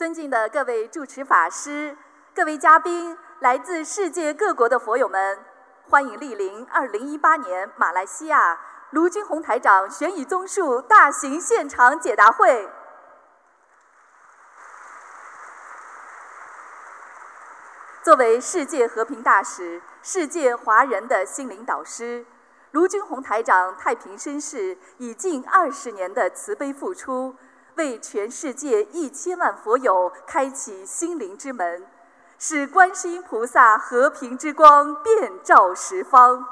尊敬的各位主持法师、各位嘉宾、来自世界各国的佛友们，欢迎莅临2018年马来西亚卢军宏台长悬疑综述大型现场解答会。作为世界和平大使、世界华人的心灵导师，卢军宏台长太平绅士以近二十年的慈悲付出，为全世界一千万佛友开启心灵之门，使观世音菩萨和平之光遍照十方，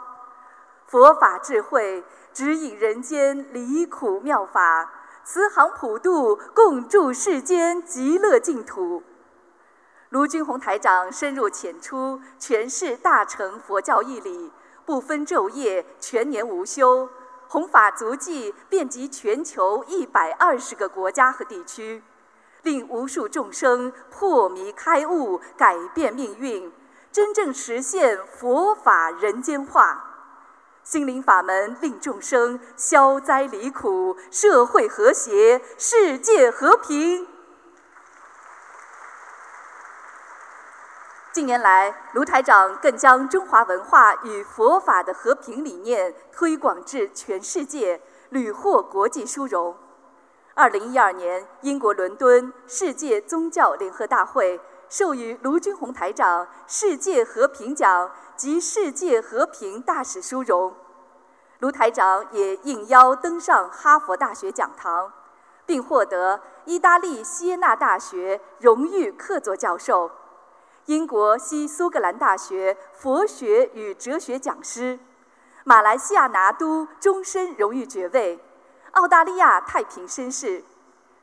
佛法智慧指引人间离苦妙法，慈航普渡，共筑世间极乐净土。卢军宏台长深入浅出诠释大乘佛教义理，不分昼夜，全年无休，弘法足迹遍及全球一百二十个国家和地区，令无数众生破迷开悟，改变命运，真正实现佛法人间化。心灵法门令众生消灾离苦，社会和谐，世界和平。近年来，卢台长更将中华文化与佛法的和平理念推广至全世界，屡获国际殊荣。二零一二年，英国伦敦世界宗教联合大会授予卢军宏台长“世界和平奖”及“世界和平大使”殊荣。卢台长也应邀登上哈佛大学讲堂，并获得意大利锡耶纳大学荣誉客座教授。英国西苏格兰大学佛学与哲学讲师，马来西亚拿督终身荣誉爵位，澳大利亚太平绅士，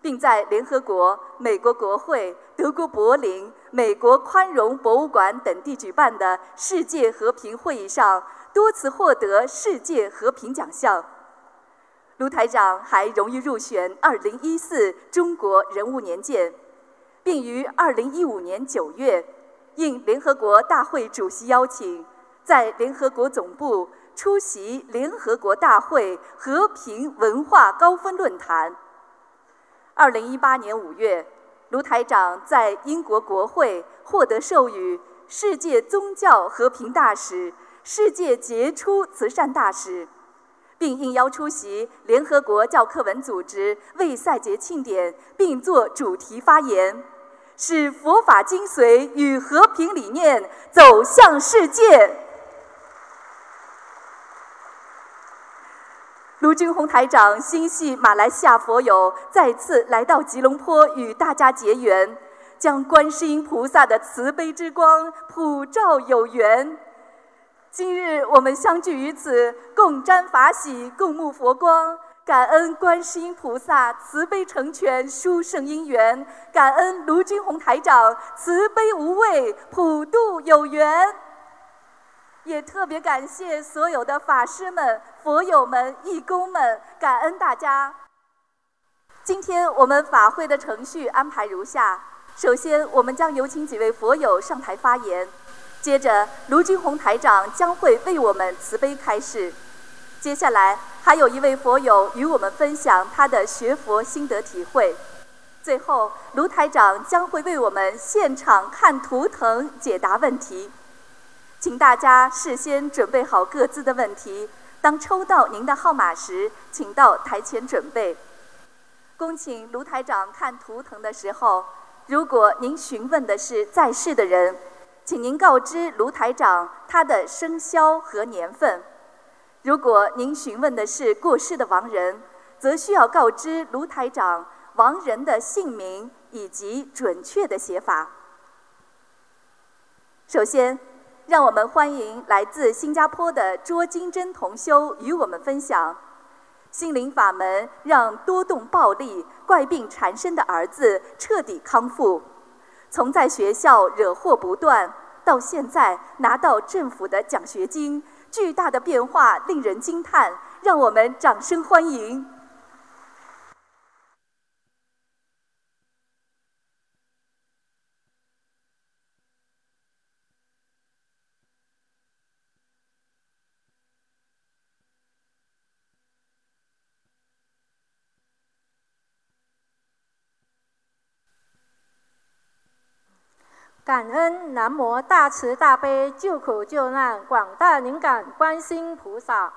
并在联合国、美国国会、德国柏林、美国宽容博物馆等地举办的世界和平会议上多次获得世界和平奖项。卢台长还荣誉入选2014中国人物年鉴，并于2015年9月。应联合国大会主席邀请，在联合国总部出席联合国大会和平文化高峰论坛。二零一八年五月，卢台长在英国国会获得授予“世界宗教和平大使”“世界杰出慈善大使”，并应邀出席联合国教科文组织为赛节庆典，并作主题发言。使佛法精髓与和平理念走向世界。卢军宏台长心系马来西亚佛友，再次来到吉隆坡与大家结缘，将观世音菩萨的慈悲之光普照有缘。今日我们相聚于此，共沾法喜，共沐佛光。感恩观世音菩萨慈悲成全殊胜因缘，感恩卢军宏台长慈悲无畏普渡有缘，也特别感谢所有的法师们、佛友们、义工们，感恩大家。今天我们法会的程序安排如下：首先，我们将有请几位佛友上台发言；接着，卢军宏台长将会为我们慈悲开示；接下来。还有一位佛友与我们分享他的学佛心得体会。最后，卢台长将会为我们现场看图腾解答问题，请大家事先准备好各自的问题。当抽到您的号码时，请到台前准备。恭请卢台长看图腾的时候，如果您询问的是在世的人，请您告知卢台长他的生肖和年份。如果您询问的是过世的亡人，则需要告知卢台长亡人的姓名以及准确的写法。首先，让我们欢迎来自新加坡的卓金珍同修与我们分享：心灵法门让多动暴力、怪病缠身的儿子彻底康复，从在学校惹祸不断，到现在拿到政府的奖学金。巨大的变化令人惊叹，让我们掌声欢迎。感恩南无大慈大悲救苦救难广大灵感观世音菩萨，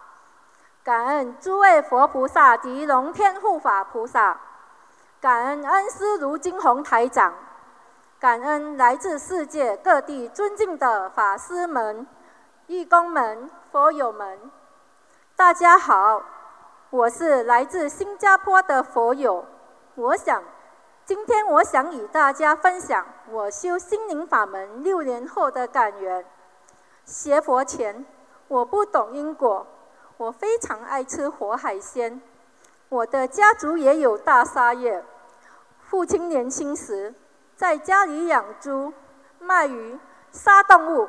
感恩诸位佛菩萨及龙天护法菩萨，感恩恩师卢金红台长，感恩来自世界各地尊敬的法师们、义工们、佛友们，大家好，我是来自新加坡的佛友，我想。今天我想与大家分享我修心灵法门六年后的感言。学佛前，我不懂因果，我非常爱吃活海鲜。我的家族也有大杀业。父亲年轻时在家里养猪、卖鱼、杀动物。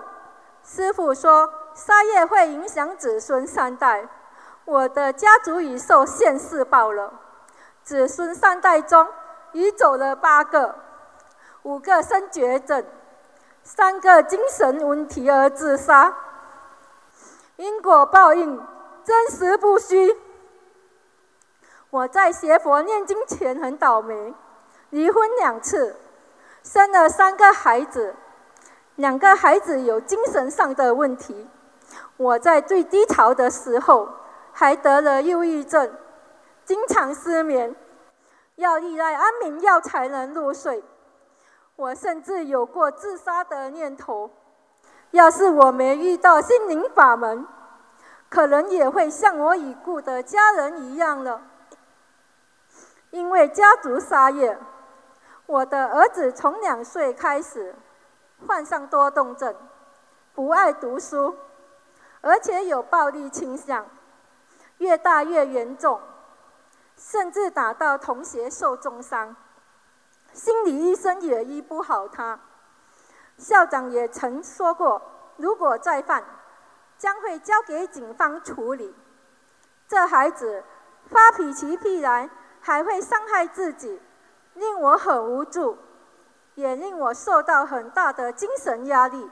师傅说杀业会影响子孙三代。我的家族已受现世报了，子孙三代中。已走了八个，五个生绝症，三个精神问题而自杀。因果报应，真实不虚。我在学佛念经前很倒霉，离婚两次，生了三个孩子，两个孩子有精神上的问题。我在最低潮的时候，还得了忧郁症，经常失眠。要依赖安眠药才能入睡，我甚至有过自杀的念头。要是我没遇到心灵法门，可能也会像我已故的家人一样了。因为家族杀业，我的儿子从两岁开始患上多动症，不爱读书，而且有暴力倾向，越大越严重。甚至打到同学受重伤，心理医生也医不好他。校长也曾说过，如果再犯，将会交给警方处理。这孩子发脾气必然还会伤害自己，令我很无助，也令我受到很大的精神压力。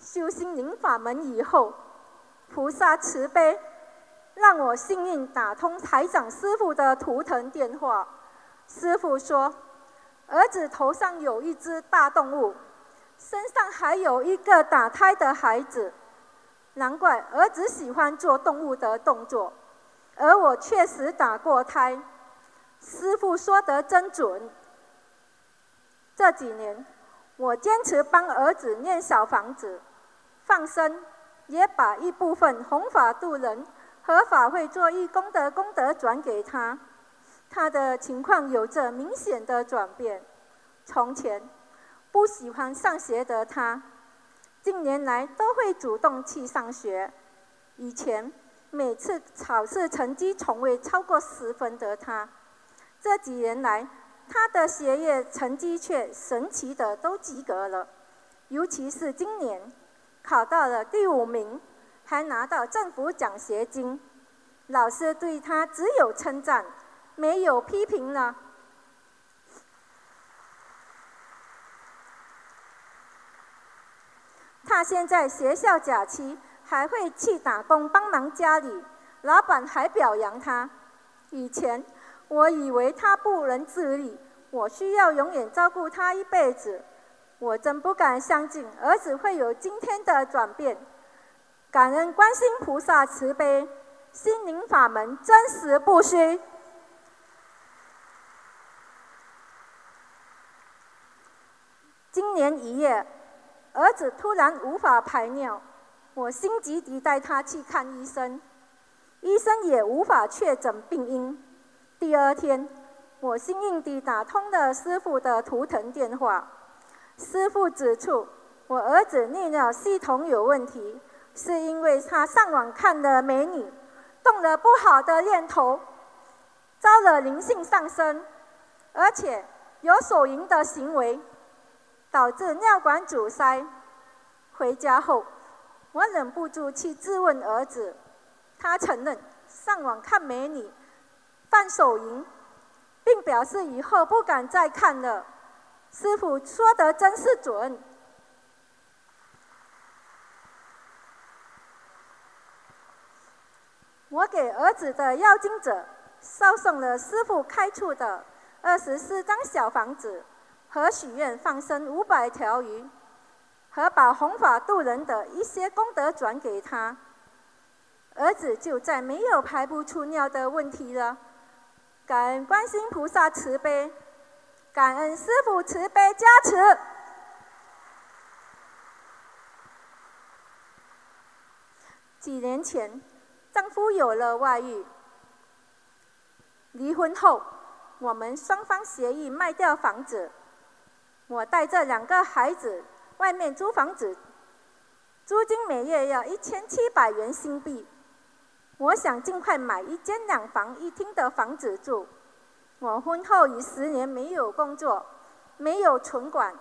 修心灵法门以后，菩萨慈悲。让我幸运打通台长师傅的图腾电话。师傅说，儿子头上有一只大动物，身上还有一个打胎的孩子，难怪儿子喜欢做动物的动作。而我确实打过胎，师傅说得真准。这几年，我坚持帮儿子念小房子、放生，也把一部分弘法度人。合法会做义工的功德转给他，他的情况有着明显的转变。从前不喜欢上学的他，近年来都会主动去上学。以前每次考试成绩从未超过十分的他，这几年来他的学业成绩却神奇的都及格了。尤其是今年考到了第五名。还拿到政府奖学金，老师对他只有称赞，没有批评了。他现在学校假期还会去打工帮忙家里，老板还表扬他。以前我以为他不能自立，我需要永远照顾他一辈子，我真不敢相信儿子会有今天的转变。感恩观世菩萨慈悲，心灵法门真实不虚。今年一月，儿子突然无法排尿，我心急地带他去看医生，医生也无法确诊病因。第二天，我幸运地打通了师傅的图腾电话，师傅指出我儿子泌尿系统有问题。是因为他上网看了美女，动了不好的念头，招了灵性上升，而且有手淫的行为，导致尿管阻塞。回家后，我忍不住去质问儿子，他承认上网看美女，犯手淫，并表示以后不敢再看了。师傅说的真是准。我给儿子的要经者捎送了师傅开处的二十四张小房子和许愿放生五百条鱼，和把弘法度人的一些功德转给他，儿子就再没有排不出尿的问题了。感恩观世菩萨慈悲，感恩师父慈悲加持。几年前，丈夫有了外遇，离婚后，我们双方协议卖掉房子。我带着两个孩子外面租房子，租金每月要一千七百元新币。我想尽快买一间两房一厅的房子住。我婚后已十年没有工作，没有存款，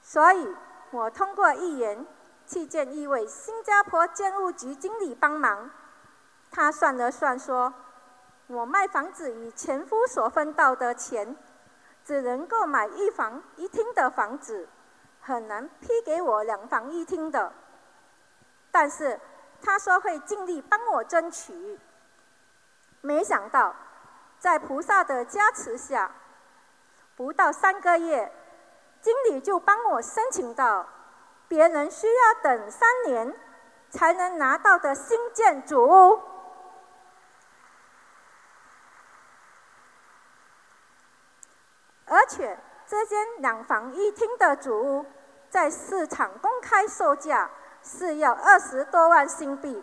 所以我通过议员去见一位新加坡建物局经理帮忙。他算了算说，我卖房子与前夫所分到的钱。只能够买一房一厅的房子，很难批给我两房一厅的。但是他说会尽力帮我争取。没想到，在菩萨的加持下，不到三个月，经理就帮我申请到别人需要等三年才能拿到的新建筑屋。而且这间两房一厅的主屋，在市场公开售价是要二十多万新币，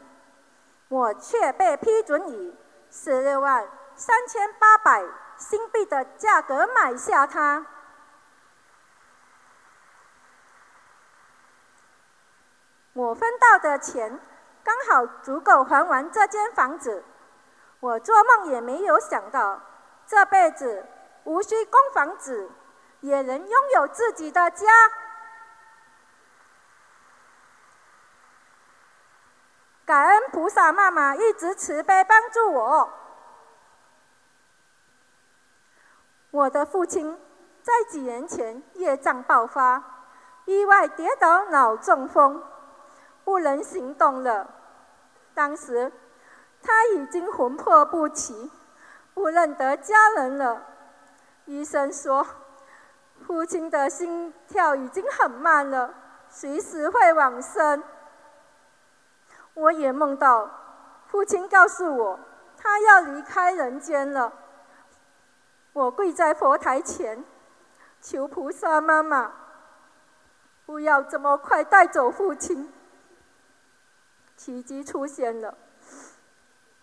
我却被批准以十六万三千八百新币的价格买下它。我分到的钱刚好足够还完这间房子，我做梦也没有想到这辈子。无需供房子，也能拥有自己的家。感恩菩萨妈妈一直慈悲帮助我。我的父亲在几年前业障爆发，意外跌倒脑中风，不能行动了。当时他已经魂魄不齐，不认得家人了。医生说，父亲的心跳已经很慢了，随时会往生。我也梦到父亲告诉我，他要离开人间了。我跪在佛台前，求菩萨妈妈，不要这么快带走父亲。奇迹出现了，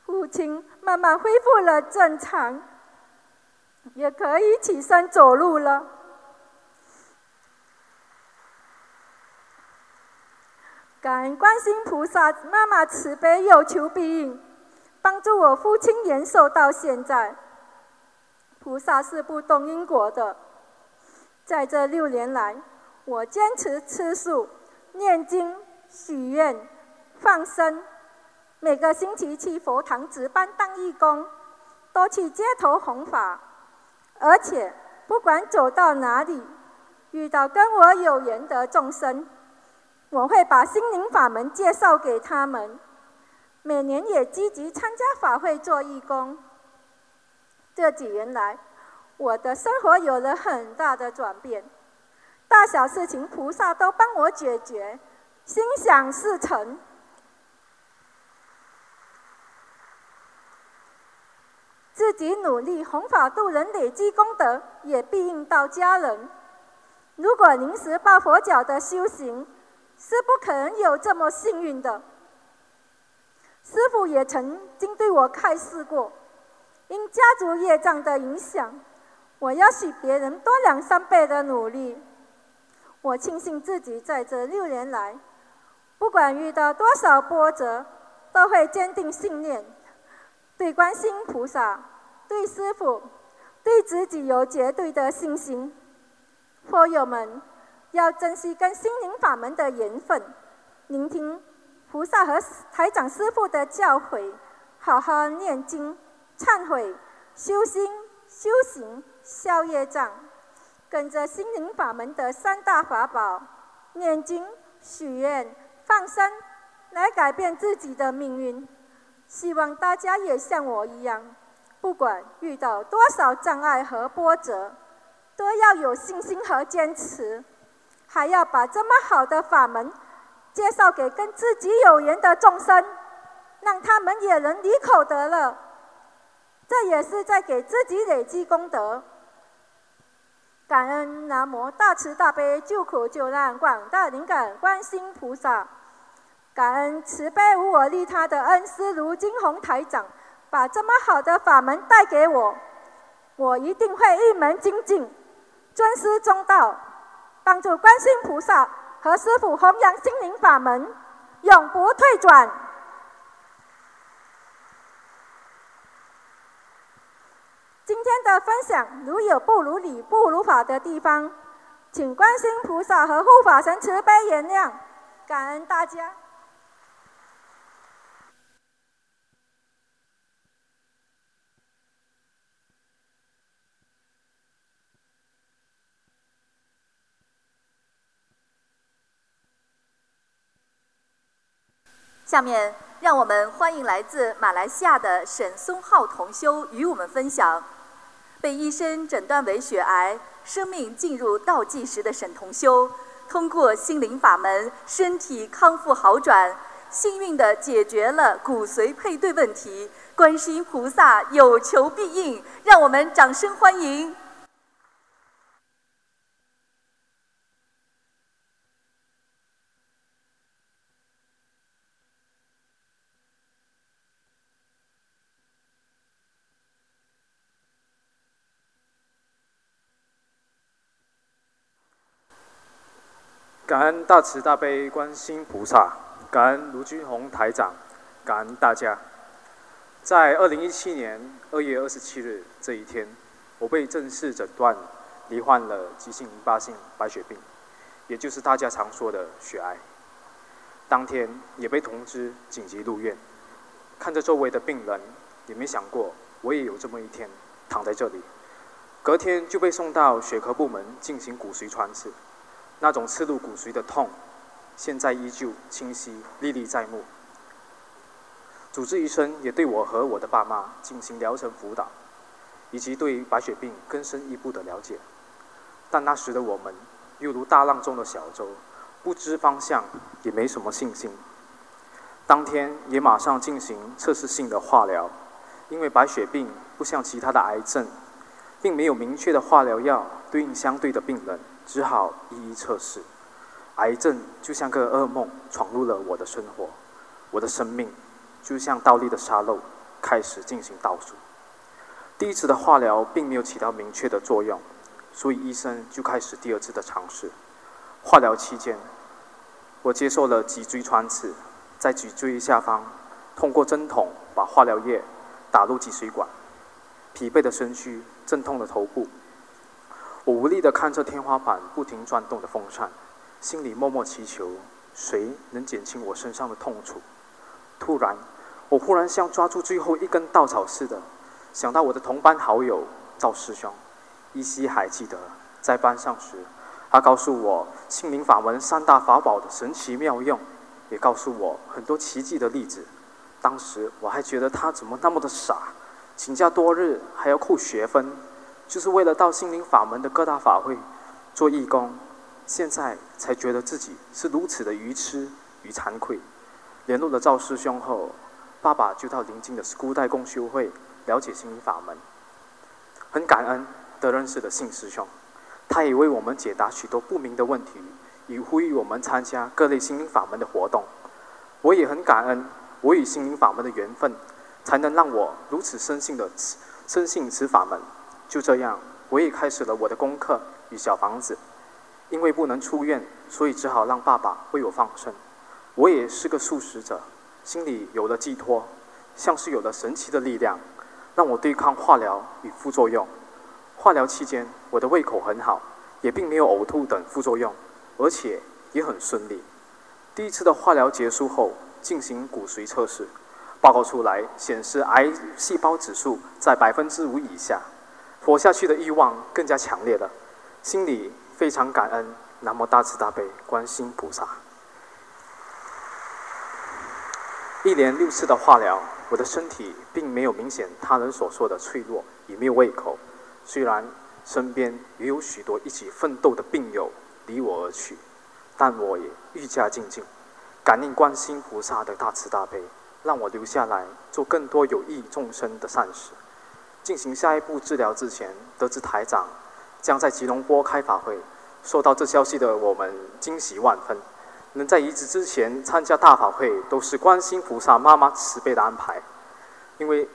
父亲慢慢恢复了正常。也可以起身走路了。感恩观世音菩萨妈妈慈悲有求必应，帮助我父亲延寿到现在。菩萨是不动因果的，在这六年来，我坚持吃素、念经、许愿、放生，每个星期去佛堂值班当义工，多去街头弘法。而且，不管走到哪里，遇到跟我有缘的众生，我会把心灵法门介绍给他们。每年也积极参加法会做义工。这几年来，我的生活有了很大的转变，大小事情菩萨都帮我解决，心想事成。自己努力弘法度人，累积功德，也必应到家人。如果临时抱佛脚的修行，是不可能有这么幸运的。师父也曾经对我开示过，因家族业障的影响，我要比别人多两三倍的努力。我庆幸自己在这六年来，不管遇到多少波折，都会坚定信念。对观世菩萨、对师父、对自己有绝对的信心。佛友们要珍惜跟心灵法门的缘分，聆听菩萨和台长师父的教诲，好好念经、忏悔、修心、修行、消业障，跟着心灵法门的三大法宝——念经、许愿、放生，来改变自己的命运。希望大家也像我一样，不管遇到多少障碍和波折，都要有信心和坚持，还要把这么好的法门介绍给跟自己有缘的众生，让他们也能离口得乐。这也是在给自己累积功德。感恩南无大慈大悲救苦救难广大灵感观世音菩萨，感恩慈悲无我利他的恩师卢金红台长，把这么好的法门带给我，我一定会一门精进，尊师重道，帮助观世音菩萨和师父弘扬心灵法门，永不退转。今天的分享如有不如理、不如法的地方，请观世菩萨和护法神慈悲原谅，感恩大家。下面，让我们欢迎来自马来西亚的沈松浩同修与我们分享。被医生诊断为血癌，生命进入倒计时的沈同修，通过心灵法门，身体康复好转，幸运地解决了骨髓配对问题。观世音菩萨有求必应，让我们掌声欢迎。感恩大慈大悲观世菩萨，感恩卢军宏台长，感恩大家。在二零一七年二月二十七日这一天，我被正式诊断罹患了急性淋巴性白血病，也就是大家常说的血癌。当天也被通知紧急入院，看着周围的病人，也没想过我也有这么一天躺在这里。隔天就被送到血科部门进行骨髓穿刺。那种刺入骨髓的痛，现在依旧清晰历历在目。主治医生也对我和我的爸妈进行疗程辅导，以及对白血病更深一步的了解。但那时的我们，犹如大浪中的小舟，不知方向，也没什么信心。当天也马上进行测试性的化疗，因为白血病不像其他的癌症，并没有明确的化疗药对应相对的病人。只好一一测试，癌症就像个噩梦闯入了我的生活，我的生命就像倒立的沙漏，开始进行倒数。第一次的化疗并没有起到明确的作用，所以医生就开始第二次的尝试。化疗期间，我接受了脊椎穿刺，在脊椎下方通过针筒把化疗液打入脊髓管，疲惫的身躯，阵痛的头部。我无力地看着天花板不停转动的风扇，心里默默祈求，谁能减轻我身上的痛楚？突然，我忽然像抓住最后一根稻草似的，想到我的同班好友赵师兄，依稀还记得在班上时，他告诉我心灵法门三大法宝的神奇妙用，也告诉我很多奇迹的例子。当时我还觉得他怎么那么的傻，请假多日还要扣学分。就是为了到心灵法门的各大法会做义工，现在才觉得自己是如此的愚痴与惭愧。联络了赵师兄后，爸爸就到临近的孤代共修会了解心灵法门。很感恩得认识的信师兄，他也为我们解答许多不明的问题，以呼吁我们参加各类心灵法门的活动。我也很感恩我与心灵法门的缘分，才能让我如此深信的深信此法门。就这样，我也开始了我的功课与小房子。因为不能出院，所以只好让爸爸为我放生。我也是个素食者，心里有了寄托，像是有了神奇的力量，让我对抗化疗与副作用。化疗期间，我的胃口很好，也并没有呕吐等副作用，而且也很顺利。第一次的化疗结束后，进行骨髓测试，报告出来显示癌细胞指数在百分之五以下。活下去的欲望更加强烈了，心里非常感恩南无大慈大悲观世音菩萨。一连六次的化疗，我的身体并没有明显他人所说的脆弱，也没有胃口。虽然身边也有许多一起奋斗的病友离我而去，但我也愈加静静，感应观世音菩萨的大慈大悲，让我留下来做更多有益众生的善事。进行下一步治疗之前，得知台长将在吉隆坡开法会，收到这消息的我们惊喜万分。能在移植之前参加大法会，都是观世菩萨妈妈慈悲的安排，因为。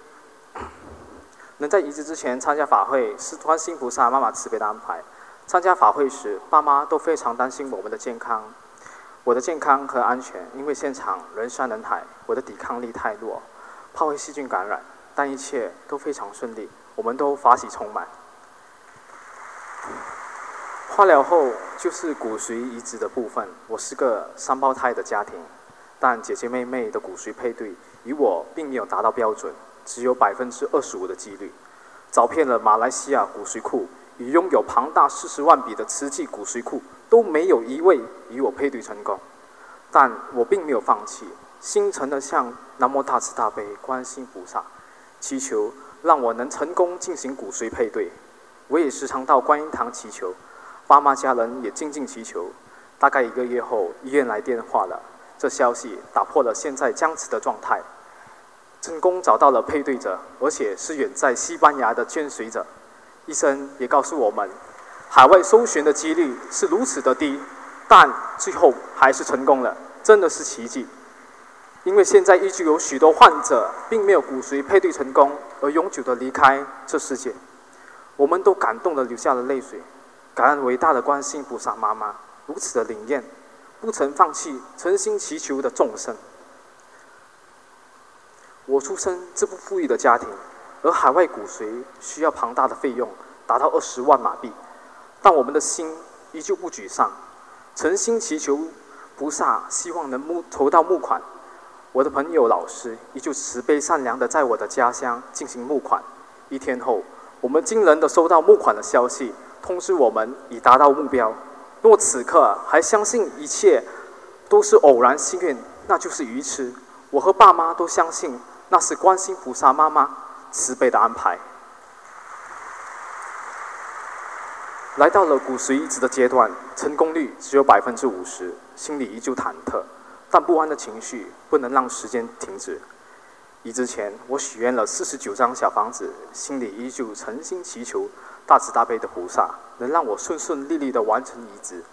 能在移植之前参加法会，是观世菩萨妈妈慈悲的安排。参加法会时，爸妈都非常担心我们的健康，我的健康和安全，因为现场人山人海，我的抵抗力太弱，怕会细菌感染。但一切都非常顺利，我们都法喜充满。化疗后就是骨髓移植的部分。我是个三胞胎的家庭，但姐姐妹妹的骨髓配对与我并没有达到标准。只有百分之二十五的几率，找遍了马来西亚骨髓库，与拥有庞大四十万笔的瓷器骨髓库，都没有一位与我配对成功。但我并没有放弃，心诚的向南无大慈大悲观世菩萨祈求，让我能成功进行骨髓配对。我也时常到观音堂祈求，爸妈家人也静静祈求。大概一个月后，医院来电话了，这消息打破了现在僵持的状态。成功找到了配对者，而且是远在西班牙的捐髓者。医生也告诉我们，海外搜寻的几率是如此的低，但最后还是成功了，真的是奇迹。因为现在依旧有许多患者并没有骨髓配对成功而永久的离开这世界，我们都感动的流下了泪水，感恩伟大的观世音菩萨妈妈如此的灵验，不曾放弃诚心祈求的众生。我出生自不富裕的家庭，而海外骨髓需要庞大的费用，达到二十万马币。但我们的心依旧不沮丧，诚心祈求菩萨，希望能募筹到募款。我的朋友、老师依旧慈悲善良的在我的家乡进行募款。一天后，我们惊人的收到募款的消息，通知我们已达到目标。若此刻还相信一切都是偶然幸运，那就是愚痴。我和爸妈都相信。那是观世菩萨妈妈慈悲的安排。来到了骨髓移植的阶段，成功率只有百分之五十，心里依旧忐忑，但不安的情绪不能让时间停止。移植前，我许愿了四十九张小房子，心里依旧诚心祈求大慈大悲的菩萨能让我顺顺利利的完成移植。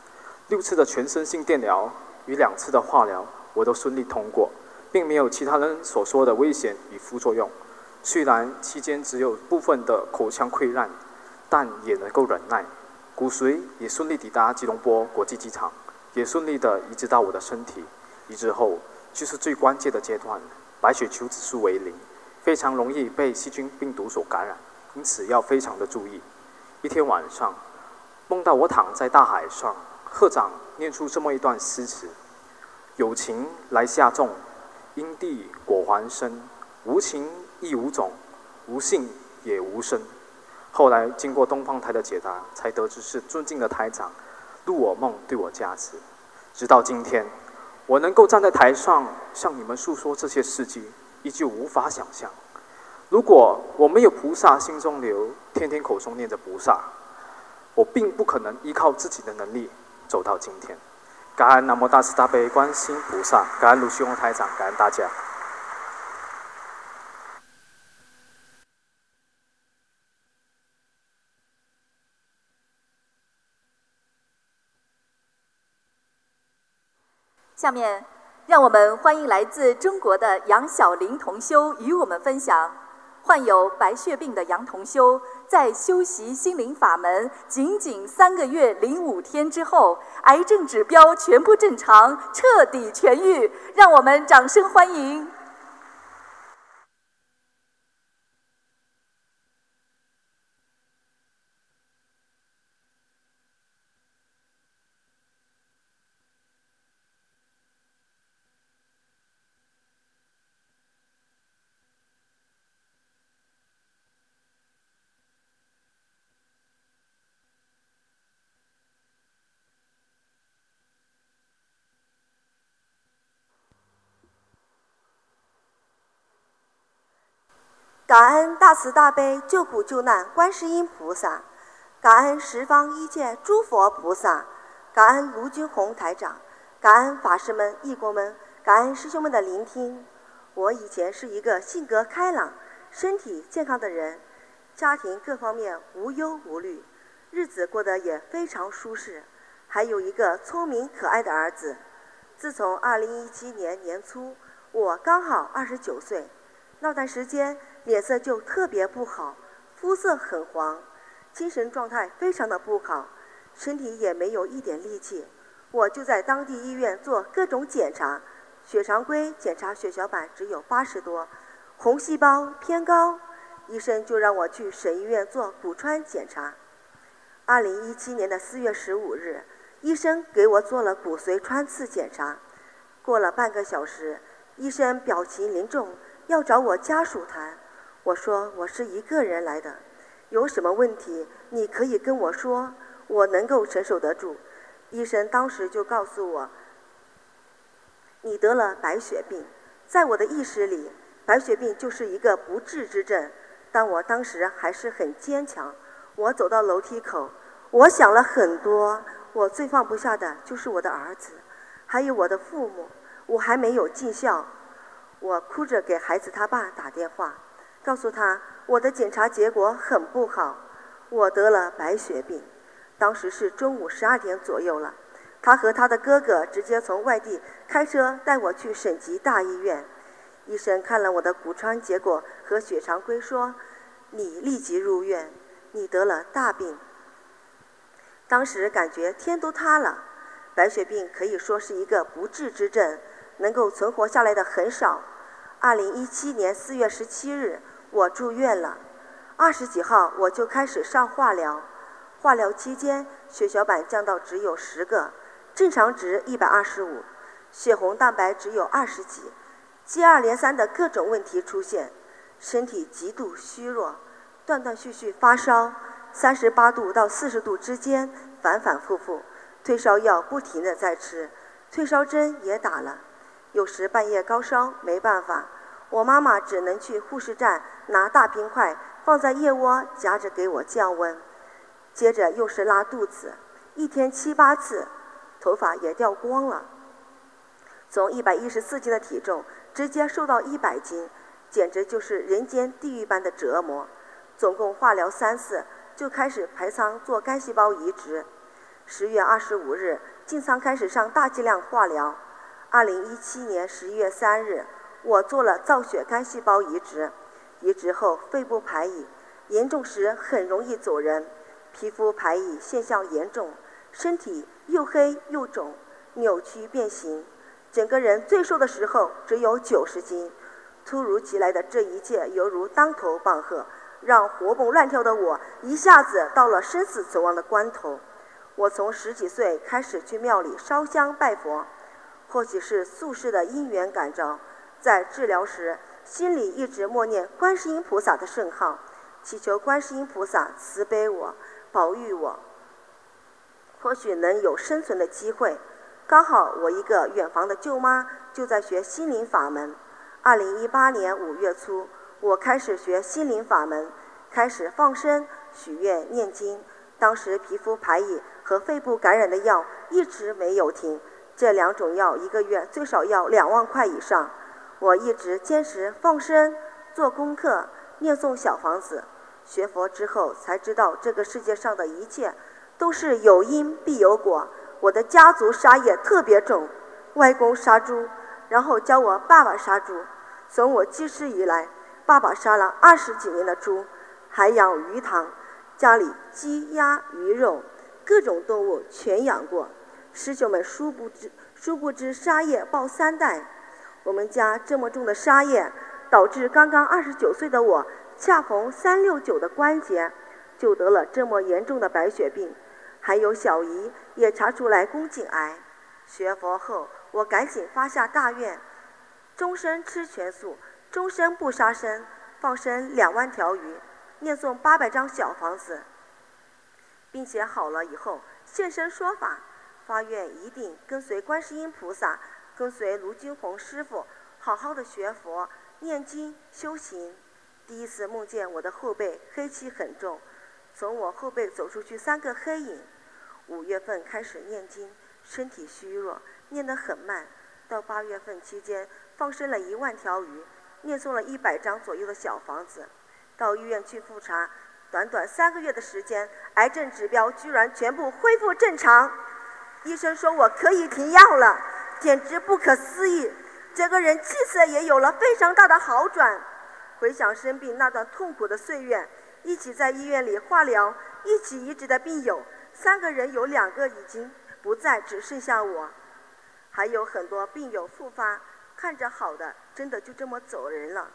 六次的全身性电疗与两次的化疗，我都顺利通过。并没有其他人所说的危险与副作用。虽然期间只有部分的口腔溃烂，但也能够忍耐。骨髓也顺利抵达吉隆坡国际机场，也顺利的移植到我的身体。移植后就是最关键的阶段，白血球指数为零，非常容易被细菌病毒所感染，因此要非常的注意。一天晚上，梦到我躺在大海上，鹤长念出这么一段诗词：有情来下种。因地果还生，无情亦无种，无性也无声。后来经过东方台的解答，才得知是尊敬的台长入我梦对我加持。直到今天，我能够站在台上向你们诉说这些事迹，依旧无法想象。如果我没有菩萨心中留，天天口中念着菩萨，我并不可能依靠自己的能力走到今天。感恩南无大慈大悲观世音菩萨，感恩卢旭红台长，感恩大家。下面，让我们欢迎来自中国的杨小玲同修与我们分享。患有白血病的杨同修，在修习心灵法门仅仅三个月零五天之后，癌症指标全部正常，彻底痊愈。让我们掌声欢迎！感恩大慈大悲救苦救难观世音菩萨，感恩十方一切诸佛菩萨，感恩卢军宏台长，感恩法师们、义工们，感恩师兄们的聆听。我以前是一个性格开朗、身体健康的人，家庭各方面无忧无虑，日子过得也非常舒适，还有一个聪明可爱的儿子。自从2017年年初，我刚好29岁，那段时间脸色就特别不好，肤色很黄。精神状态非常的不好，身体也没有一点力气。我就在当地医院做各种检查，血常规检查血小板只有八十多，红细胞偏高，医生就让我去省医院做骨穿检查。二零一七年的四月十五日，医生给我做了骨髓穿刺检查。过了半个小时，医生表情凝重，要找我家属谈。我说我是一个人来的。有什么问题，你可以跟我说，我能够承受得住。医生当时就告诉我，你得了白血病。在我的意识里，白血病就是一个不治之症。但我当时还是很坚强。我走到楼梯口，我想了很多。我最放不下的就是我的儿子，还有我的父母。我还没有尽孝。我哭着给孩子他爸打电话。告诉他，我的检查结果很不好，我得了白血病。当时是中午十二点左右了，他和他的哥哥直接从外地开车带我去省级大医院。医生看了我的骨穿结果和血常规，说：“你立即入院，你得了大病。”当时感觉天都塌了。白血病可以说是一个不治之症，能够存活下来的很少。二零一七年四月十七日。我住院了，二十几号我就开始上化疗。化疗期间，血小板降到只有十个，正常值一百二十五，血红蛋白只有二十几，接二连三的各种问题出现，身体极度虚弱，断断续续发烧，三十八度到四十度之间，反反复复，退烧药不停的在吃，退烧针也打了，有时半夜高烧没办法。我妈妈只能去护士站拿大冰块放在腋窝夹着给我降温，接着又是拉肚子，一天七八次，头发也掉光了。从一百一十四斤的体重直接瘦到一百斤，简直就是人间地狱般的折磨。总共化疗三次，就开始排仓做干细胞移植。十月二十五日进仓开始上大剂量化疗。二零一七年十一月三日。我做了造血干细胞移植，移植后肺部排异，严重时很容易走人，皮肤排异现象严重，身体又黑又肿，扭曲变形，整个人最瘦的时候只有九十斤。突如其来的这一切犹如当头棒喝，让活蹦乱跳的我一下子到了生死存亡的关头。我从十几岁开始去庙里烧香拜佛，或许是宿世的因缘感召。在治疗时，心里一直默念观世音菩萨的圣号，祈求观世音菩萨慈悲我、保佑我，或许能有生存的机会。刚好我一个远房的舅妈就在学心灵法门。二零一八年五月初，我开始学心灵法门，开始放生、许愿、念经。当时皮肤排异和肺部感染的药一直没有停，这两种药一个月最少要两万块以上。我一直坚持放生、做功课、念诵小房子。学佛之后才知道，这个世界上的一切都是有因必有果。我的家族杀业特别重，外公杀猪，然后教我爸爸杀猪。从我记事以来，爸爸杀了二十几年的猪，还养鱼塘，家里鸡鸭鱼肉各种动物全养过。师兄们殊不知，殊不知杀业报三代。我们家这么重的沙业，导致刚刚二十九岁的我恰逢三六九的关节，就得了这么严重的白血病。还有小姨也查出来宫颈癌。学佛后，我赶紧发下大愿：终身吃全素，终身不杀生，放生两万条鱼，念诵八百张小房子，并且好了以后现身说法，发愿一定跟随观世音菩萨。跟随卢金红师傅好好的学佛、念经、修行。第一次梦见我的后背黑气很重，从我后背走出去三个黑影。五月份开始念经，身体虚弱，念得很慢。到八月份期间，放生了一万条鱼，念诵了一百张左右的小房子。到医院去复查，短短三个月的时间，癌症指标居然全部恢复正常。医生说我可以停药了，简直不可思议。整个人气色也有了非常大的好转。回想生病那段痛苦的岁月，一起在医院里化疗、一起移植的病友，三个人有两个已经不在，只剩下我。还有很多病友复发，看着好的，真的就这么走人了。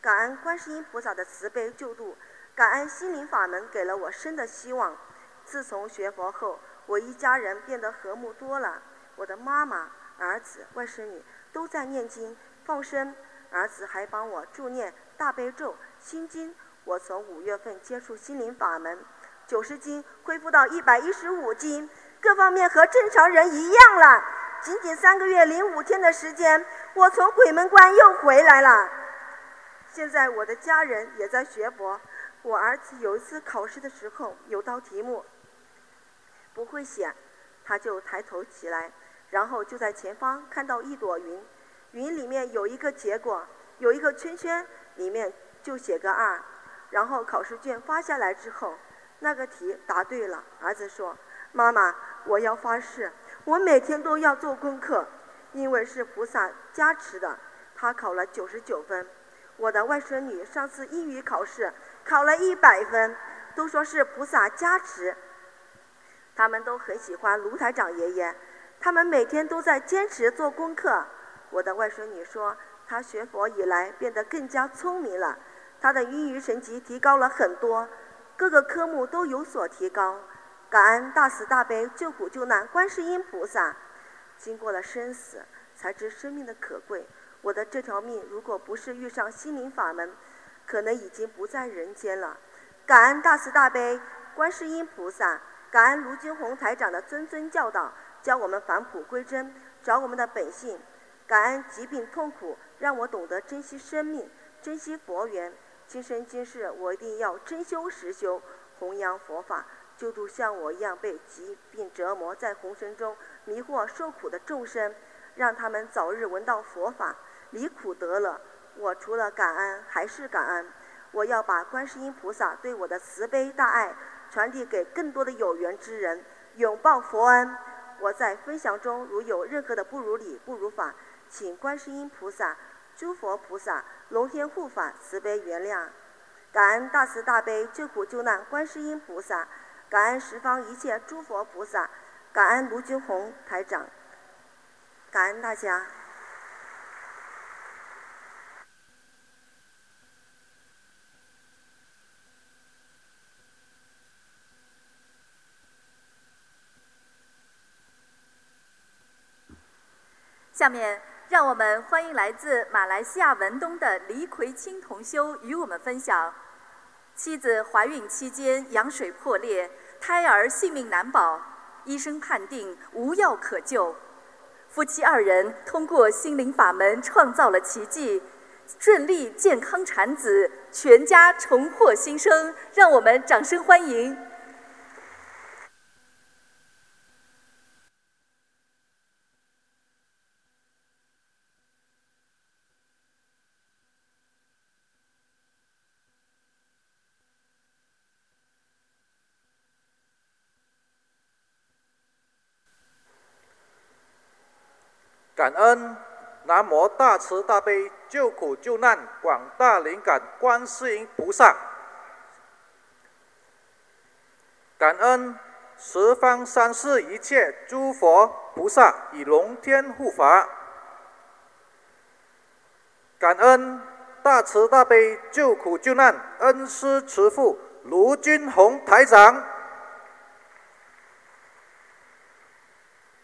感恩观世音菩萨的慈悲救度，感恩心灵法门给了我生的希望。自从学佛后，我一家人变得和睦多了。我的妈妈、儿子、外甥女都在念经放生，儿子还帮我助念大悲咒、心经。我从五月份接触心灵法门，九十斤恢复到一百一十五斤，各方面和正常人一样了。仅仅三个月零五天的时间，我从鬼门关又回来了。现在我的家人也在学佛。我儿子有一次考试的时候有道题目不会写，他就抬头起来，然后就在前方看到一朵云，云里面有一个结果，有一个圈圈，里面就写个二。然后考试卷发下来之后，那个题答对了。儿子说：“妈妈，我要发誓，我每天都要做功课，因为是菩萨加持的。”他考了九十九分。我的外孙女上次英语考试考了一百分，都说是菩萨加持。他们都很喜欢卢台长爷爷，他们每天都在坚持做功课。我的外孙女说，她学佛以来变得更加聪明了，她的英语成绩提高了很多，各个科目都有所提高。感恩大慈大悲救苦救难观世音菩萨，经过了生死，才知生命的可贵。我的这条命，如果不是遇上心灵法门，可能已经不在人间了。感恩大慈大悲观世音菩萨，感恩卢军宏台长的谆谆教导，教我们返璞归真，找我们的本性。感恩疾病痛苦，让我懂得珍惜生命，珍惜佛缘。今生今世，我一定要真修实修，弘扬佛法，救度像我一样被疾病折磨在红尘中迷惑受苦的众生，让他们早日闻到佛法。离苦得乐，我除了感恩还是感恩。我要把观世音菩萨对我的慈悲大爱传递给更多的有缘之人，永报佛恩。我在分享中如有任何的不如理、不如法，请观世音菩萨、诸佛菩萨、龙天护法慈悲原谅。感恩大慈大悲救苦救难观世音菩萨，感恩十方一切诸佛菩萨，感恩卢军红台长，感恩大家。下面，让我们欢迎来自马来西亚文东的黎奎清同修与我们分享：妻子怀孕期间羊水破裂，胎儿性命难保，医生判定无药可救。夫妻二人通过心灵法门创造了奇迹，顺利健康产子，全家重获新生。让我们掌声欢迎！感恩。南无大慈大悲救苦救难广大灵感观世音菩萨，感恩。十方三世一切诸佛菩萨与龙天护法，感恩。大慈大悲救苦救难恩师慈父卢军宏台长，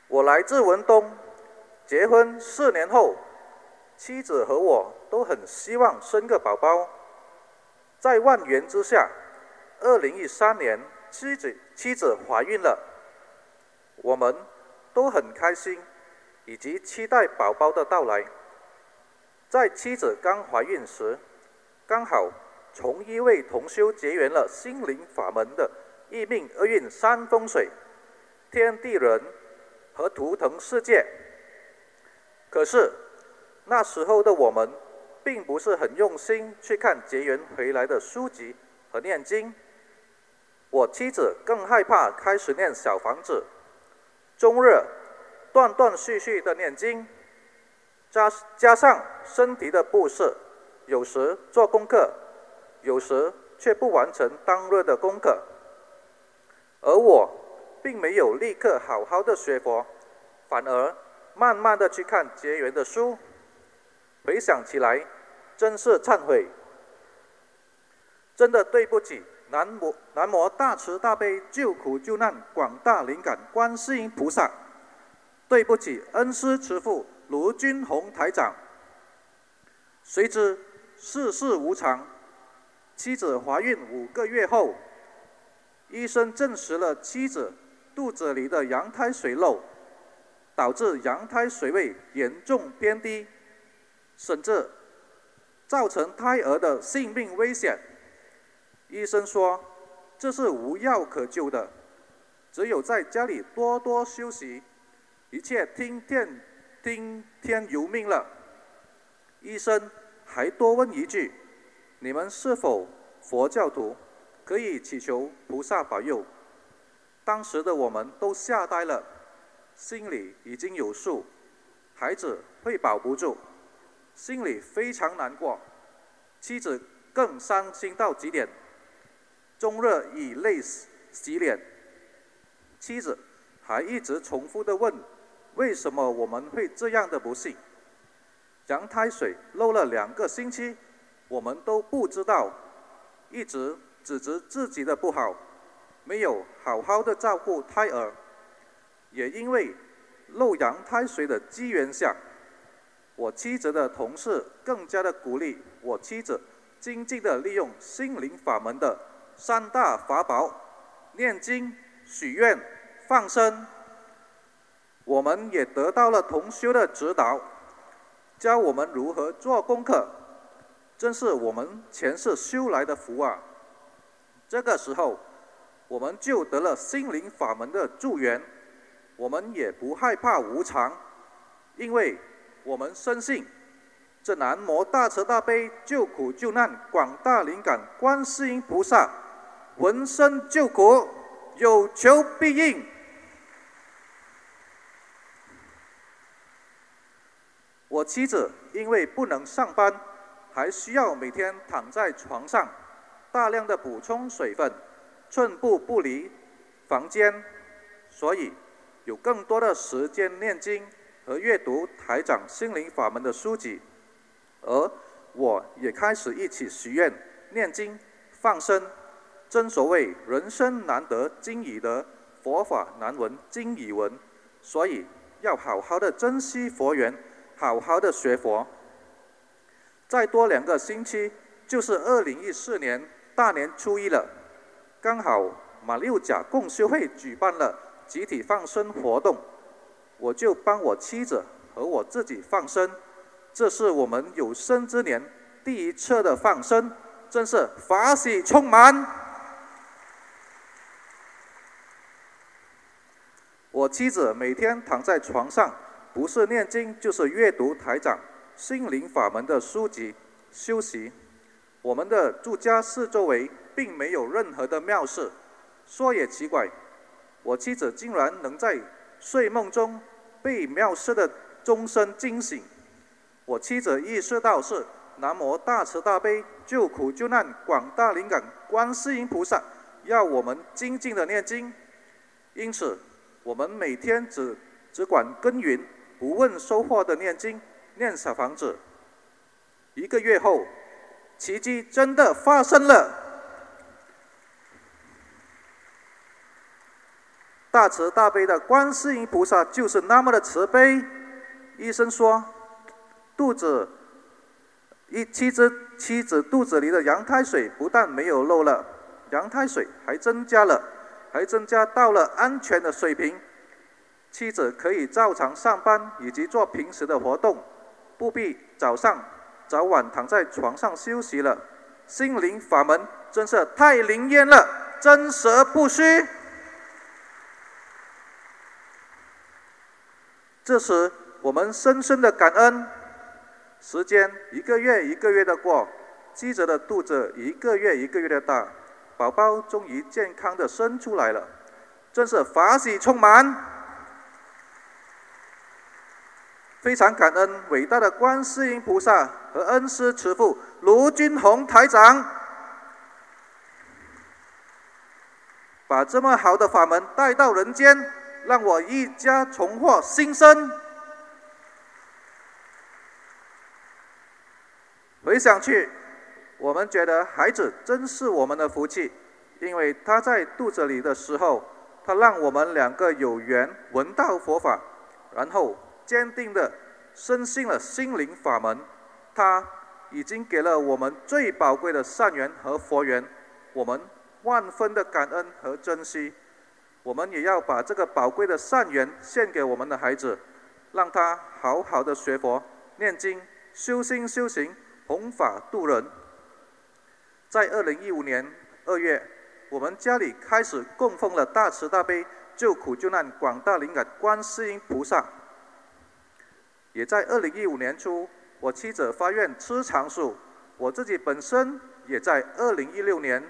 我来自文东。结婚四年后，妻子和我都很希望生个宝宝。在万缘之下，二零一三年妻子妻子怀孕了，我们都很开心，以及期待宝宝的到来。在妻子刚怀孕时，刚好从一位同修结缘了心灵法门的一命二运三风水、天地人和图腾世界。可是那时候的我们，并不是很用心去看结缘回来的书籍和念经。我妻子更害怕开始念小房子，终日断断续续的念经，加加上身体的不适，有时做功课，有时却不完成当日的功课。而我并没有立刻好好的学佛，反而。慢慢的去看结缘的书，回想起来，真是忏悔，真的对不起南无南无大慈大悲救苦救难广大灵感观世音菩萨，对不起恩师慈父卢军宏台长。谁知世事无常，妻子怀孕五个月后，医生证实了妻子肚子里的羊胎水漏。导致羊胎水位严重偏低，甚至造成胎儿的性命危险。医生说这是无药可救的，只有在家里多多休息，一切听天听天由命了。医生还多问一句：你们是否佛教徒？可以祈求菩萨保佑。当时的我们都吓呆了。心里已经有数，孩子会保不住，心里非常难过，妻子更伤心到极点，终日以泪洗脸。妻子还一直重复的问：为什么我们会这样的不幸？羊胎水漏了两个星期，我们都不知道，一直指责自己的不好，没有好好的照顾胎儿。也因为漏羊胎水的机缘下，我妻子的同事更加的鼓励我妻子精进的利用心灵法门的三大法宝：念经、许愿、放生。我们也得到了同修的指导，教我们如何做功课，真是我们前世修来的福啊！这个时候，我们就得了心灵法门的助缘。我们也不害怕无常，因为我们深信这南无大慈大悲救苦救难广大灵感观世音菩萨，闻声救苦，有求必应。我妻子因为不能上班，还需要每天躺在床上，大量的补充水分，寸步不离房间，所以。有更多的时间念经和阅读台长心灵法门的书籍，而我也开始一起许愿、念经、放生。正所谓人生难得经已得，佛法难闻经已闻，所以要好好的珍惜佛缘，好好的学佛。再多两个星期就是二零一四年大年初一了，刚好马六甲共修会举办了。集体放生活动，我就帮我妻子和我自己放生，这是我们有生之年第一次的放生，真是法喜充满。我妻子每天躺在床上，不是念经就是阅读台长心灵法门的书籍休息。我们的住家四周围并没有任何的庙事，说也奇怪。我妻子竟然能在睡梦中被妙事的钟声惊醒。我妻子意识到是南无大慈大悲救苦救难广大灵感观世音菩萨要我们精进的念经，因此我们每天只只管耕耘，不问收获的念经念小房子。一个月后，奇迹真的发生了。大慈大悲的观世音菩萨就是那么的慈悲。医生说，肚子一妻子妻子肚子里的羊胎水不但没有漏了，羊胎水还增加了，还增加到了安全的水平。妻子可以照常上班以及做平时的活动，不必早上早晚躺在床上休息了。心灵法门真是太灵验了，真实不虚。这时，我们深深的感恩。时间一个月一个月的过，记者的肚子一个月一个月的大，宝宝终于健康的生出来了，真是法喜充满。非常感恩伟大的观世音菩萨和恩师慈父卢军宏台长，把这么好的法门带到人间，让我一家重获新生。回想去，我们觉得孩子真是我们的福气，因为他在肚子里的时候，他让我们两个有缘闻到佛法，然后坚定的深信了心灵法门。他已经给了我们最宝贵的善缘和佛缘，我们万分的感恩和珍惜。我们也要把这个宝贵的善缘献给我们的孩子，让他好好的学佛、念经、修心修行。弘法度人，在二零一五年二月，我们家里开始供奉了大慈大悲救苦救难广大灵感观世音菩萨。也在二零一五年初，我妻子发愿吃长素，我自己本身也在二零一六年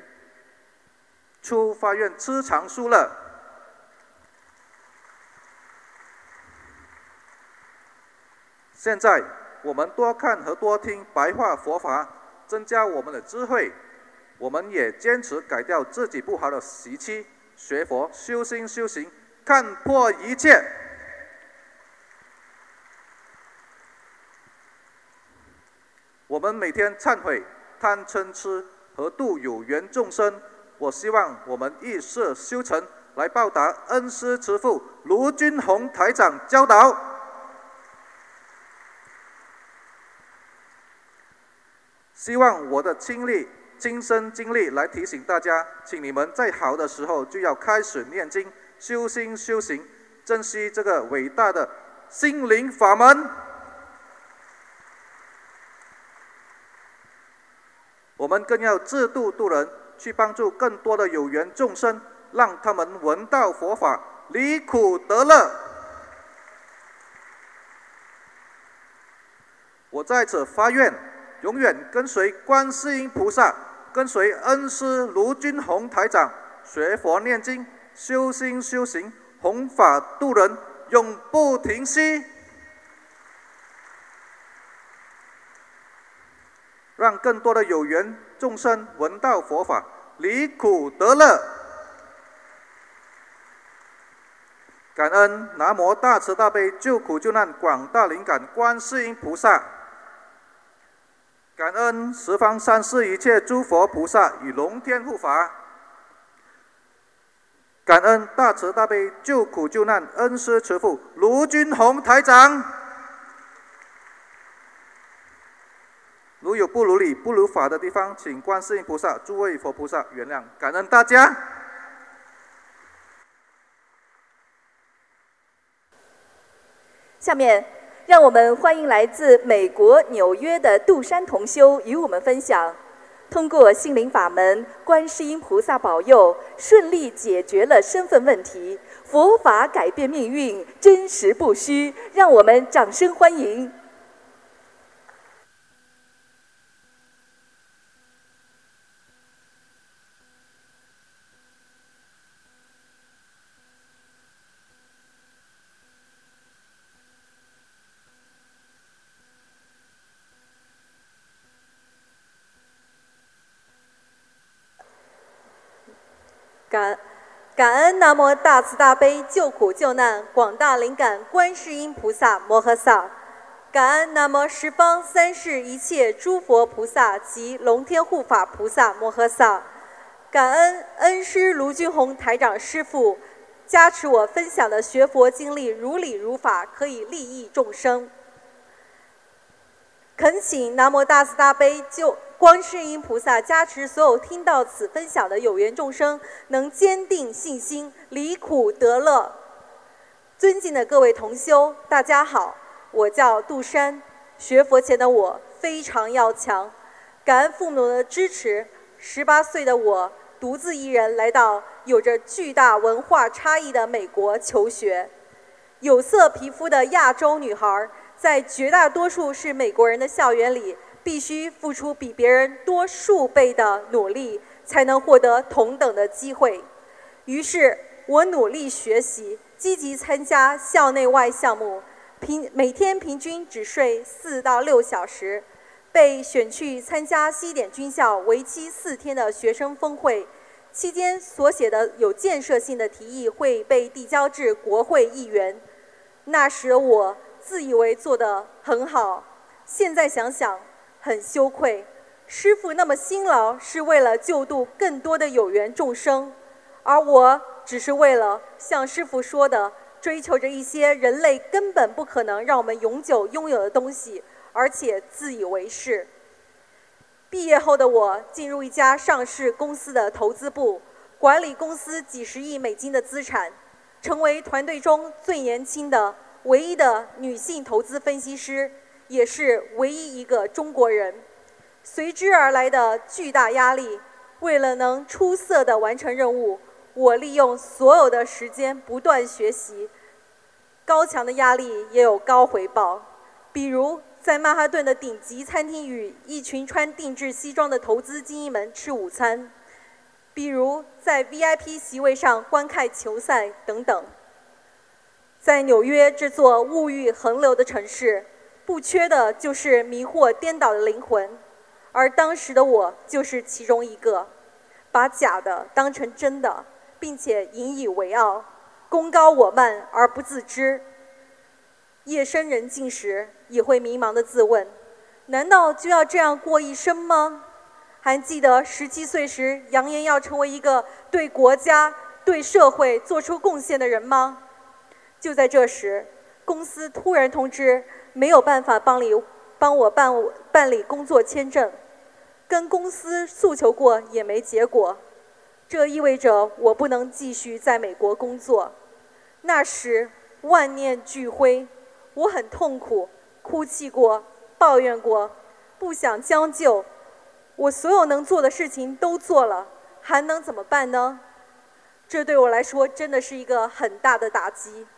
初发愿吃长素了。现在。我们多看和多听白话佛法，增加我们的智慧。我们也坚持改掉自己不好的习气，学佛修心修行，看破一切。我们每天忏悔贪嗔痴和度有缘众生。我希望我们一世修成，来报答恩师慈父卢军宏台长教导。希望我的亲历、亲身经历来提醒大家，请你们在好的时候就要开始念经、修心、修行，珍惜这个伟大的心灵法门。我们更要自度度人，去帮助更多的有缘众生，让他们闻到佛法，离苦得乐。我在此发愿。永远跟随观世音菩萨，跟随恩师卢俊宏台长学佛念经、修心修行、弘法度人，永不停息，让更多的有缘众生闻到佛法，离苦得乐。感恩南无大慈大悲救苦救难广大灵感观世音菩萨。感恩十方三世一切诸佛菩萨与龙天护法，感恩大慈大悲救苦救难恩师慈父卢军宏台长。如有不如理、不如法的地方，请观世音菩萨、诸位佛菩萨原谅。感恩大家。下面。让我们欢迎来自美国纽约的杜山同修与我们分享，通过心灵法门，观世音菩萨保佑，顺利解决了身份问题，佛法改变命运，真实不虚。让我们掌声欢迎。感感恩南无大慈大悲救苦救难广大灵感观世音菩萨摩诃萨，感恩南无十方三世一切诸佛菩萨及龙天护法菩萨摩诃萨，感恩恩师卢俊宏台长师父加持我分享的学佛经历如理如法，可以利益众生。恳请南无大慈大悲救。观世音菩萨加持所有听到此分享的有缘众生，能坚定信心，离苦得乐。尊敬的各位同修，大家好，我叫杜山。学佛前的我非常要强，感恩父母的支持，十八岁的我独自一人来到有着巨大文化差异的美国求学。有色皮肤的亚洲女孩，在绝大多数是美国人的校园里，必须付出比别人多数倍的努力，才能获得同等的机会。于是我努力学习，积极参加校内外项目，平每天平均只睡四到六小时。被选去参加西点军校为期四天的学生峰会，期间所写的有建设性的提议会被递交至国会议员。那时我自以为做得很好，现在想想很羞愧。师傅那么辛劳是为了救度更多的有缘众生，而我只是为了像师傅说的，追求着一些人类根本不可能让我们永久拥有的东西。而且自以为是。毕业后的我进入一家上市公司的投资部，管理公司几十亿美金的资产，成为团队中最年轻的、唯一的女性投资分析师，也是唯一一个中国人。随之而来的巨大压力，为了能出色的完成任务，我利用所有的时间不断学习。高强的压力也有高回报，比如。在曼哈顿的顶级餐厅与一群穿定制西装的投资精英们吃午餐，比如在 VIP 席位上观看球赛等等。在纽约这座物欲横流的城市，不缺的就是迷惑颠倒的灵魂，而当时的我就是其中一个，把假的当成真的，并且引以为傲，功高我慢而不自知。夜深人静时，也会迷茫的自问：难道就要这样过一生吗？还记得十七岁时扬言要成为一个对国家、对社会做出贡献的人吗？就在这时，公司突然通知没有办法帮你帮我办办理工作签证，跟公司诉求过也没结果，这意味着我不能继续在美国工作。那时万念俱灰。我很痛苦，哭泣过，抱怨过，不想将就。我所有能做的事情都做了，还能怎么办呢？这对我来说真的是一个很大的打击。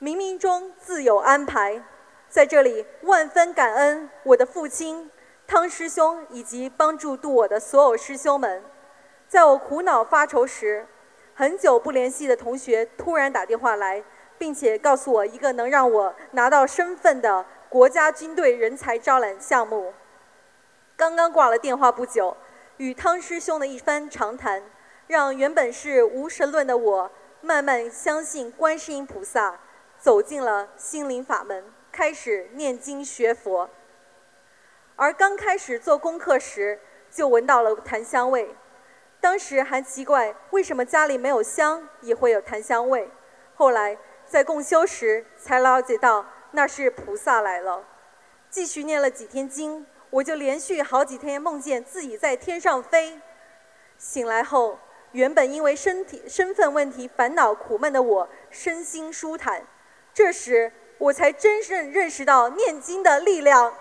冥冥中自有安排，在这里万分感恩我的父亲汤师兄以及帮助渡我的所有师兄们。在我苦恼发愁时，很久不联系的同学突然打电话来。并且告诉我一个能让我拿到身份的国家军队人才招揽项目。刚刚挂了电话不久，与汤师兄的一番长谈，让原本是无神论的我慢慢相信观世音菩萨，走进了心灵法门，开始念经学佛。而刚开始做功课时，就闻到了檀香味，当时还奇怪为什么家里没有香也会有檀香味，后来。在共修时，才了解到那是菩萨来了。继续念了几天经，我就连续好几天梦见自己在天上飞。醒来后，原本因为身体身份问题烦恼苦闷的我，身心舒坦。这时，我才真正认识到念经的力量，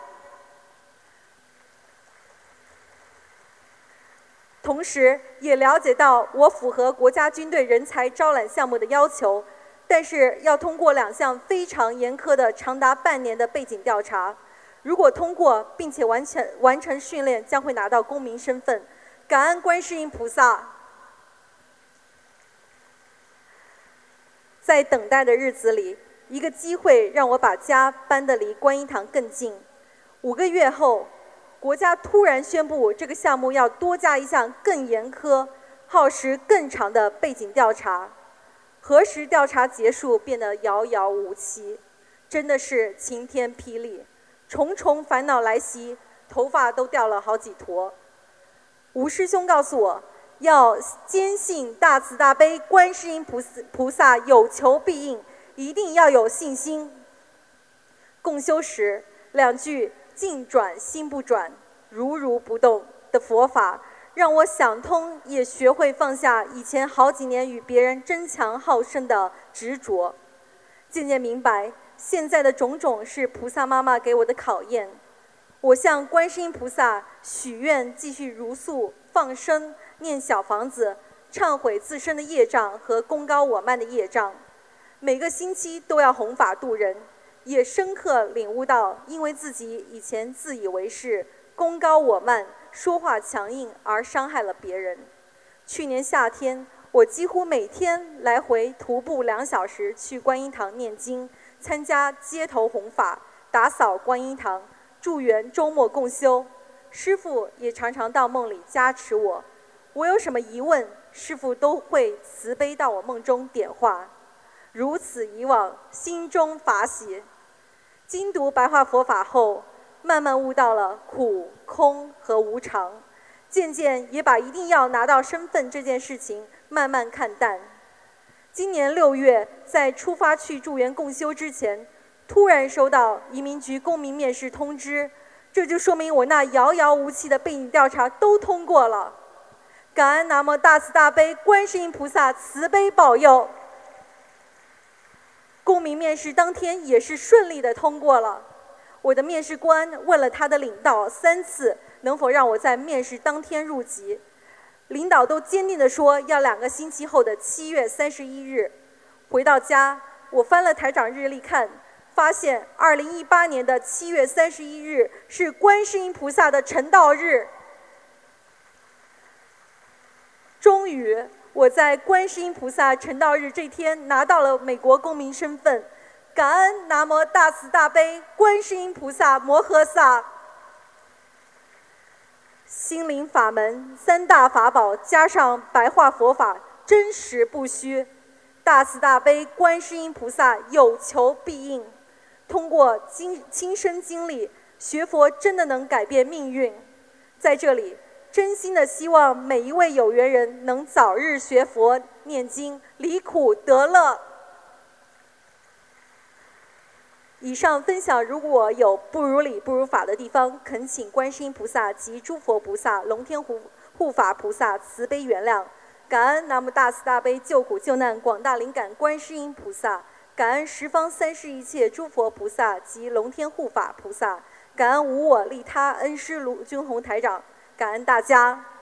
同时也了解到我符合国家军队人才招揽项目的要求。但是要通过两项非常严苛的、长达半年的背景调查，如果通过并且完成完成训练，将会拿到公民身份。感恩观世音菩萨。在等待的日子里，一个机会让我把家搬得离观音堂更近。五个月后，国家突然宣布这个项目要多加一项更严苛、耗时更长的背景调查。何时调查结束，变得遥遥无期，真的是晴天霹雳，重重烦恼来袭，头发都掉了好几坨。吴师兄告诉我，要坚信大慈大悲观世音菩萨菩萨有求必应，一定要有信心。共修时，两句“境转心不转，如如不动”的佛法。让我想通，也学会放下以前好几年与别人争强好胜的执着，渐渐明白，现在的种种是菩萨妈妈给我的考验。我向观世音菩萨许愿，继续如素放生、念小房子，忏悔自身的业障和功高我慢的业障。每个星期都要弘法度人，也深刻领悟到，因为自己以前自以为是、功高我慢、说话强硬而伤害了别人。去年夏天，我几乎每天来回徒步两小时去观音堂念经，参加街头弘法，打扫观音堂。助缘周末共修，师傅也常常到梦里加持我。我有什么疑问，师傅都会慈悲到我梦中点化。如此以往，心中法喜。精读白话佛法后，慢慢悟到了苦、空和无常，渐渐也把一定要拿到身份这件事情慢慢看淡。今年六月，在出发去助缘共修之前。突然收到移民局公民面试通知，这就说明我那遥遥无期的背景调查都通过了。感恩南无大慈大悲观世音菩萨慈悲保佑。公民面试当天也是顺利的通过了。我的面试官问了他的领导三次，能否让我在面试当天入籍，领导都坚定的说要两个星期后的七月三十一日。回到家，我翻了台长日历看。发现，二零一八年的七月三十一日是观世音菩萨的成道日。终于，我在观世音菩萨成道日这天拿到了美国公民身份。感恩南无大慈大悲观世音菩萨摩诃萨。心灵法门三大法宝加上白话佛法，真实不虚。大慈大悲观世音菩萨有求必应。通过经亲身经历，学佛真的能改变命运。在这里，真心的希望每一位有缘人能早日学佛念经，离苦得乐。以上分享如果有不如理不如法的地方，恳请观世音菩萨及诸佛菩萨、龙天护护法菩萨慈悲原谅。感恩南无大慈大悲救苦救难广大灵感观世音菩萨。感恩十方三世一切诸佛菩萨及龙天护法菩萨，感恩无我利他恩师卢军宏台长，感恩大家。